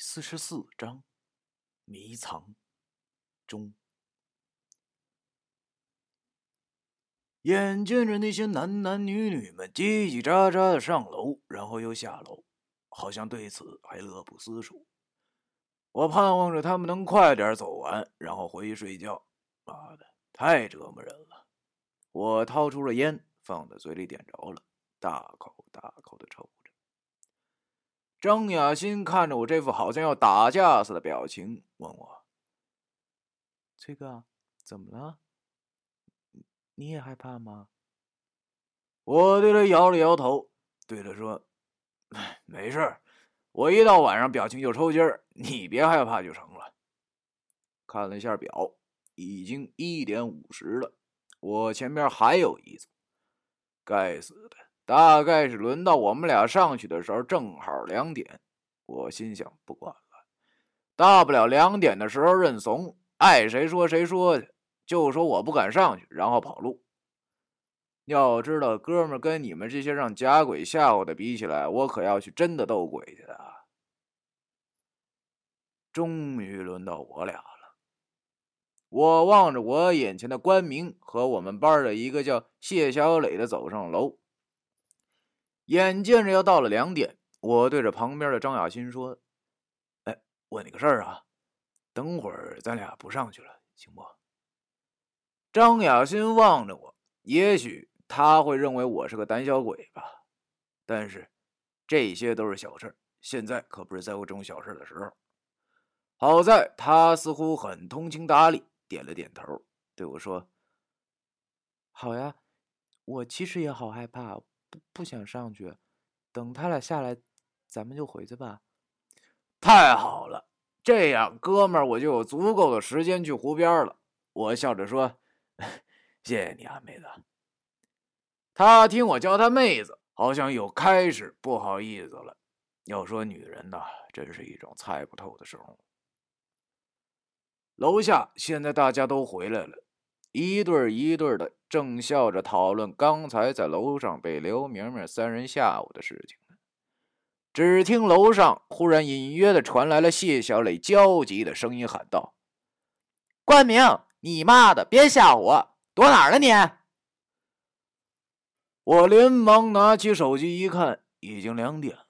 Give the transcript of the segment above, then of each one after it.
四十四章迷藏中，眼见着那些男男女女们叽叽喳喳的上楼，然后又下楼，好像对此还乐不思蜀。我盼望着他们能快点走完，然后回去睡觉。妈的，太折磨人了！我掏出了烟，放在嘴里点着了，大口大口的抽。张雅欣看着我这副好像要打架似的表情，问我：“崔哥，怎么了？你也害怕吗？”我对他摇了摇头，对他说：“没事我一到晚上表情就抽筋儿，你别害怕就成了。”看了一下表，已经一点五十了，我前面还有一组。该死的！大概是轮到我们俩上去的时候，正好两点。我心想，不管了，大不了两点的时候认怂，爱谁说谁说去，就说我不敢上去，然后跑路。要知道，哥们跟你们这些让假鬼吓唬的比起来，我可要去真的斗鬼去的。终于轮到我俩了，我望着我眼前的关明和我们班的一个叫谢小磊的走上楼。眼见着要到了两点，我对着旁边的张雅欣说：“哎，问你个事儿啊，等会儿咱俩不上去了，行不？”张雅欣望着我，也许他会认为我是个胆小鬼吧，但是这些都是小事现在可不是在乎这种小事的时候。好在他似乎很通情达理，点了点头，对我说：“好呀，我其实也好害怕。”不不想上去，等他俩下来，咱们就回去吧。太好了，这样哥们儿我就有足够的时间去湖边了。我笑着说：“ 谢谢你啊，妹子。”他听我叫她妹子，好像又开始不好意思了。要说女人呐，真是一种猜不透的生物。楼下现在大家都回来了。一对一对的，正笑着讨论刚才在楼上被刘明明三人吓唬的事情呢。只听楼上忽然隐约的传来了谢小磊焦急的声音，喊道：“关明，你妈的，别吓唬我，躲哪儿了你？”我连忙拿起手机一看，已经两点了，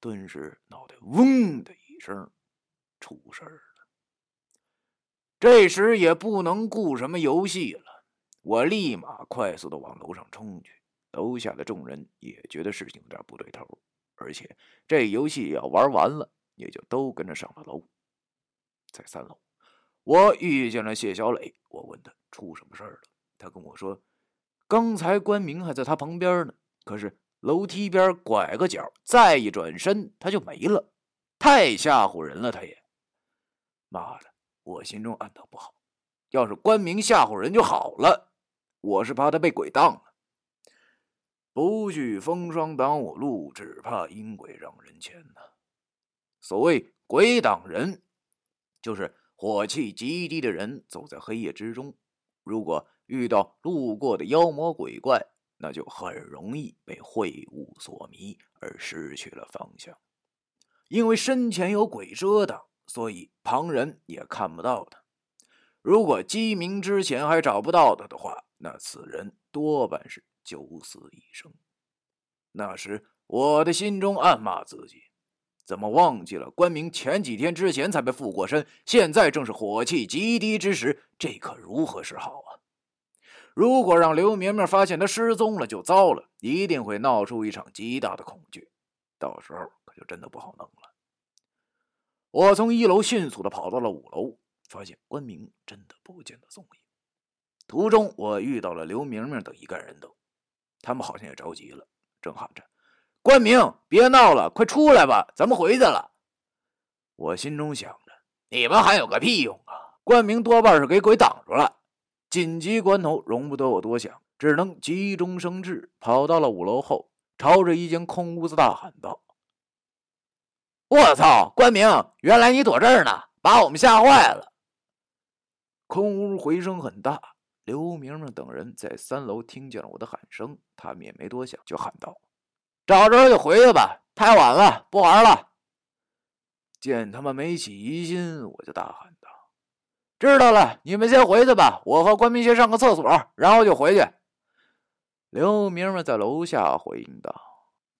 顿时脑袋嗡的一声，出事儿了。这时也不能顾什么游戏了，我立马快速的往楼上冲去。楼下的众人也觉得事情有点不对头，而且这游戏要玩完了，也就都跟着上了楼。在三楼，我遇见了谢小磊，我问他出什么事了，他跟我说，刚才关明还在他旁边呢，可是楼梯边拐个角，再一转身他就没了，太吓唬人了，他也，妈的！我心中暗道不好，要是关明吓唬人就好了。我是怕他被鬼当了。不惧风霜挡我路，只怕阴鬼让人牵呐。所谓鬼挡人，就是火气极低的人走在黑夜之中，如果遇到路过的妖魔鬼怪，那就很容易被秽物所迷而失去了方向，因为身前有鬼遮挡。所以旁人也看不到他。如果鸡鸣之前还找不到他的话，那此人多半是九死一生。那时我的心中暗骂自己：怎么忘记了关明前几天之前才被附过身，现在正是火气极低之时，这可如何是好啊？如果让刘明明发现他失踪了，就糟了，一定会闹出一场极大的恐惧，到时候可就真的不好弄了。我从一楼迅速的跑到了五楼，发现关明真的不见了踪影。途中，我遇到了刘明明等一干人等，他们好像也着急了，正喊着：“关明，别闹了，快出来吧，咱们回去了。”我心中想着：“你们还有个屁用啊！关明多半是给鬼挡住了。”紧急关头，容不得我多想，只能急中生智，跑到了五楼后，朝着一间空屋子大喊道。我操！关明，原来你躲这儿呢，把我们吓坏了。空屋回声很大，刘明明等人在三楼听见了我的喊声，他们也没多想，就喊道：“找着就回去吧，太晚了，不玩了。”见他们没起疑心，我就大喊道：“知道了，你们先回去吧，我和关明先上个厕所，然后就回去。”刘明明在楼下回应道：“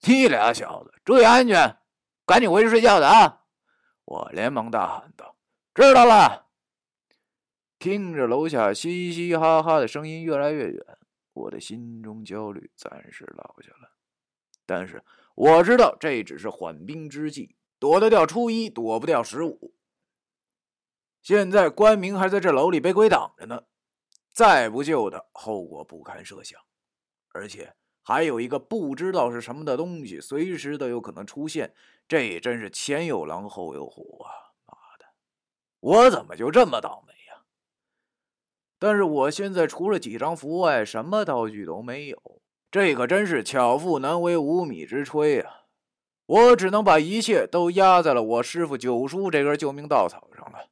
你俩小子注意安全，赶紧回去睡觉的啊！”我连忙大喊道：“知道了。”听着楼下嘻嘻哈哈的声音越来越远，我的心中焦虑暂时落下了。但是我知道这只是缓兵之计，躲得掉初一，躲不掉十五。现在关明还在这楼里被鬼挡着呢，再不救他，后果不堪设想。而且还有一个不知道是什么的东西，随时都有可能出现。这真是前有狼后有虎啊！妈的，我怎么就这么倒霉呀？但是我现在除了几张符外，什么道具都没有。这可真是巧妇难为无米之炊啊！我只能把一切都压在了我师傅九叔这根救命稻草上了。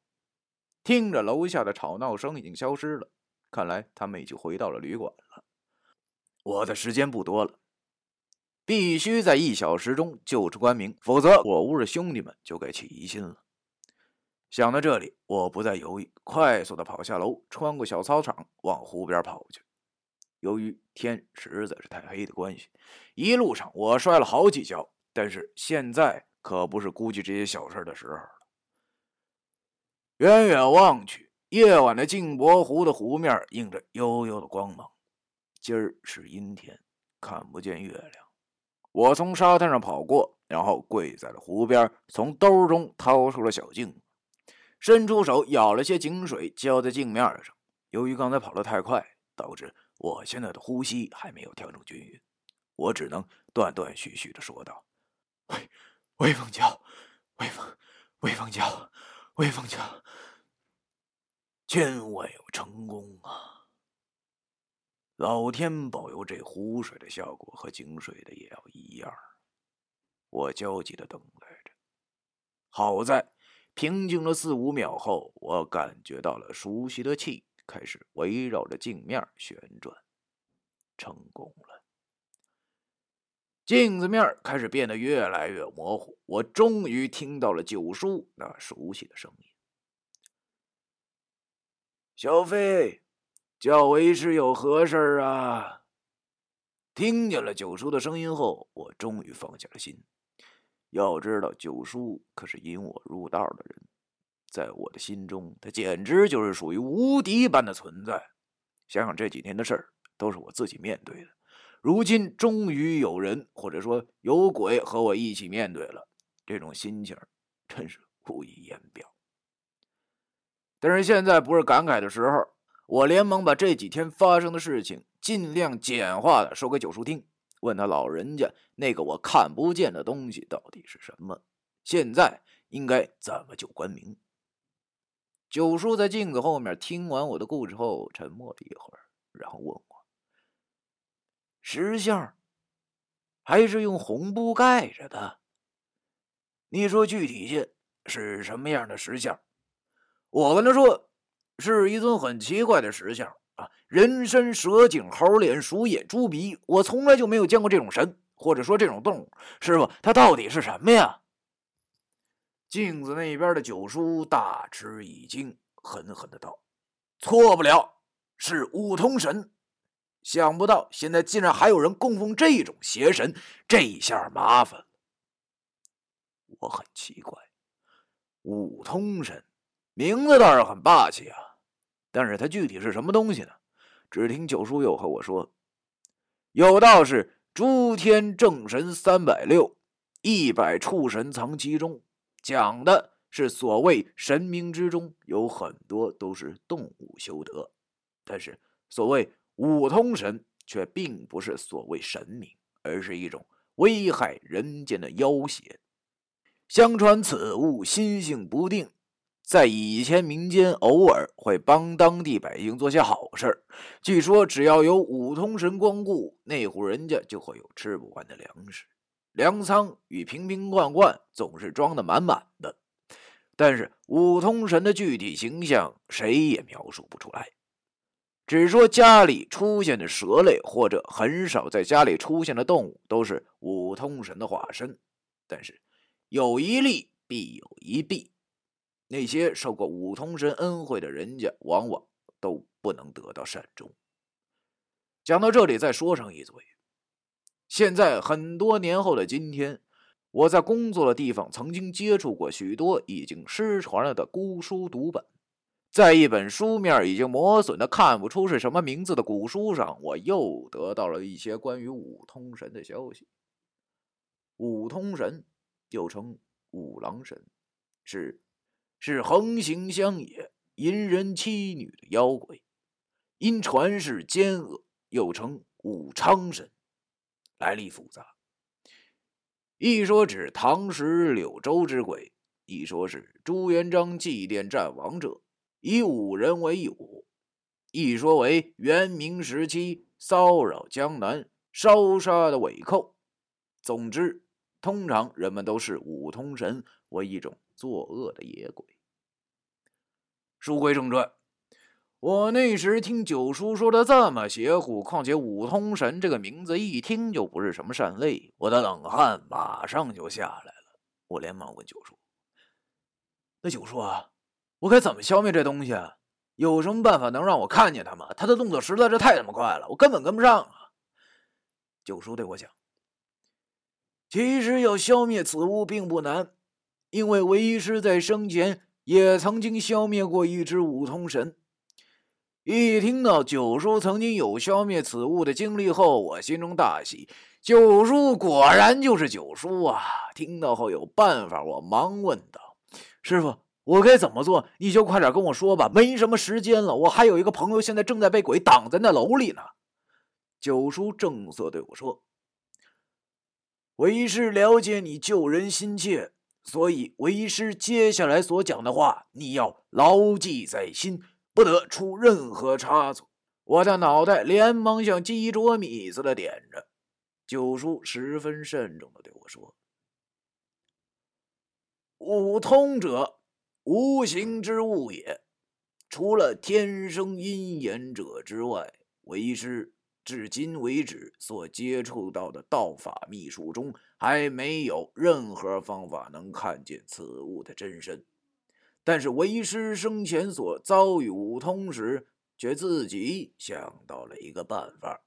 听着，楼下的吵闹声已经消失了，看来他们已经回到了旅馆。我的时间不多了，必须在一小时中救出关明，否则我屋的兄弟们就该起疑心了。想到这里，我不再犹豫，快速的跑下楼，穿过小操场，往湖边跑去。由于天实在是太黑的关系，一路上我摔了好几跤。但是现在可不是估计这些小事的时候了。远远望去，夜晚的镜泊湖的湖面映着幽幽的光芒。今儿是阴天，看不见月亮。我从沙滩上跑过，然后跪在了湖边，从兜中掏出了小镜，伸出手舀了些井水浇在镜面上。由于刚才跑得太快，导致我现在的呼吸还没有调整均匀，我只能断断续续的说道：“微微风娇，微风，微风娇，微风娇，千万要成功啊！”老天保佑，这湖水的效果和井水的也要一样。我焦急的等待着。好在平静了四五秒后，我感觉到了熟悉的气开始围绕着镜面旋转。成功了，镜子面开始变得越来越模糊。我终于听到了九叔那熟悉的声音：“小飞。”叫为师有何事啊？听见了九叔的声音后，我终于放下了心。要知道，九叔可是引我入道的人，在我的心中，他简直就是属于无敌般的存在。想想这几天的事儿，都是我自己面对的，如今终于有人或者说有鬼和我一起面对了，这种心情真是无以言表。但是现在不是感慨的时候。我连忙把这几天发生的事情尽量简化的说给九叔听，问他老人家那个我看不见的东西到底是什么，现在应该怎么救关明。九叔在镜子后面听完我的故事后，沉默了一会儿，然后问我：“石像还是用红布盖着的？你说具体些是什么样的石像？”我跟他说。是一尊很奇怪的石像啊，人身蛇颈猴脸鼠眼猪鼻，我从来就没有见过这种神，或者说这种动物。师傅，它到底是什么呀？镜子那边的九叔大吃一惊，狠狠的道：“错不了，是五通神。想不到现在竟然还有人供奉这种邪神，这下麻烦了。”我很奇怪，五通神。名字倒是很霸气啊，但是它具体是什么东西呢？只听九叔又和我说：“有道是诸天正神三百六，一百处神藏其中，讲的是所谓神明之中有很多都是动物修得，但是所谓五通神却并不是所谓神明，而是一种危害人间的妖邪。相传此物心性不定。”在以前，民间偶尔会帮当地百姓做些好事据说，只要有五通神光顾，那户人家就会有吃不完的粮食，粮仓与瓶瓶罐罐总是装得满满的。但是，五通神的具体形象谁也描述不出来，只说家里出现的蛇类或者很少在家里出现的动物都是五通神的化身。但是，有一利。必有一弊。那些受过五通神恩惠的人家，往往都不能得到善终。讲到这里，再说上一嘴。现在很多年后的今天，我在工作的地方曾经接触过许多已经失传了的古书读本。在一本书面已经磨损的看不出是什么名字的古书上，我又得到了一些关于五通神的消息。五通神又称五郎神，是是横行乡野、淫人妻女的妖鬼，因传世奸恶，又称武昌神，来历复杂。一说指唐时柳州之鬼，一说是朱元璋祭奠战亡者。以五人为友，一说为元明时期骚扰江南、烧杀的伪寇。总之，通常人们都视五通神为一种作恶的野鬼。书归正传，我那时听九叔说的这么邪乎，况且五通神这个名字一听就不是什么善类，我的冷汗马上就下来了。我连忙问九叔：“那九叔啊？”我该怎么消灭这东西？啊？有什么办法能让我看见他吗？他的动作实在是太他妈快了，我根本跟不上啊！九叔对我讲：“其实要消灭此物并不难，因为为师在生前也曾经消灭过一只五通神。”一听到九叔曾经有消灭此物的经历后，我心中大喜。九叔果然就是九叔啊！听到后有办法，我忙问道：“师傅。”我该怎么做？你就快点跟我说吧，没什么时间了。我还有一个朋友，现在正在被鬼挡在那楼里呢。九叔正色对我说：“为师了解你救人心切，所以为师接下来所讲的话，你要牢记在心，不得出任何差错。”我的脑袋连忙像鸡啄米似的点着。九叔十分慎重的对我说：“五通者。”无形之物也，除了天生阴眼者之外，为师至今为止所接触到的道法秘术中，还没有任何方法能看见此物的真身。但是为师生前所遭遇五通时，却自己想到了一个办法。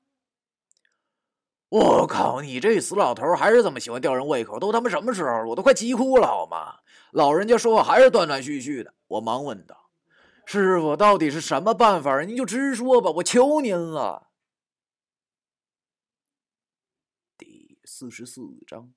我靠！你这死老头还是这么喜欢吊人胃口，都他妈什么时候了？我都快急哭了，好吗？老人家说话还是断断续续的。我忙问道：“师傅，到底是什么办法？您就直说吧，我求您了。”四十四章。